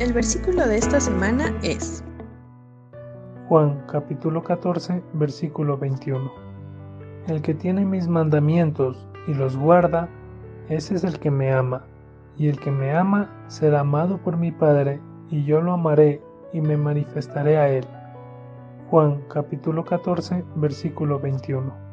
El versículo de esta semana es Juan capítulo 14 versículo 21. El que tiene mis mandamientos y los guarda, ese es el que me ama, y el que me ama será amado por mi Padre, y yo lo amaré y me manifestaré a él. Juan capítulo 14 versículo 21.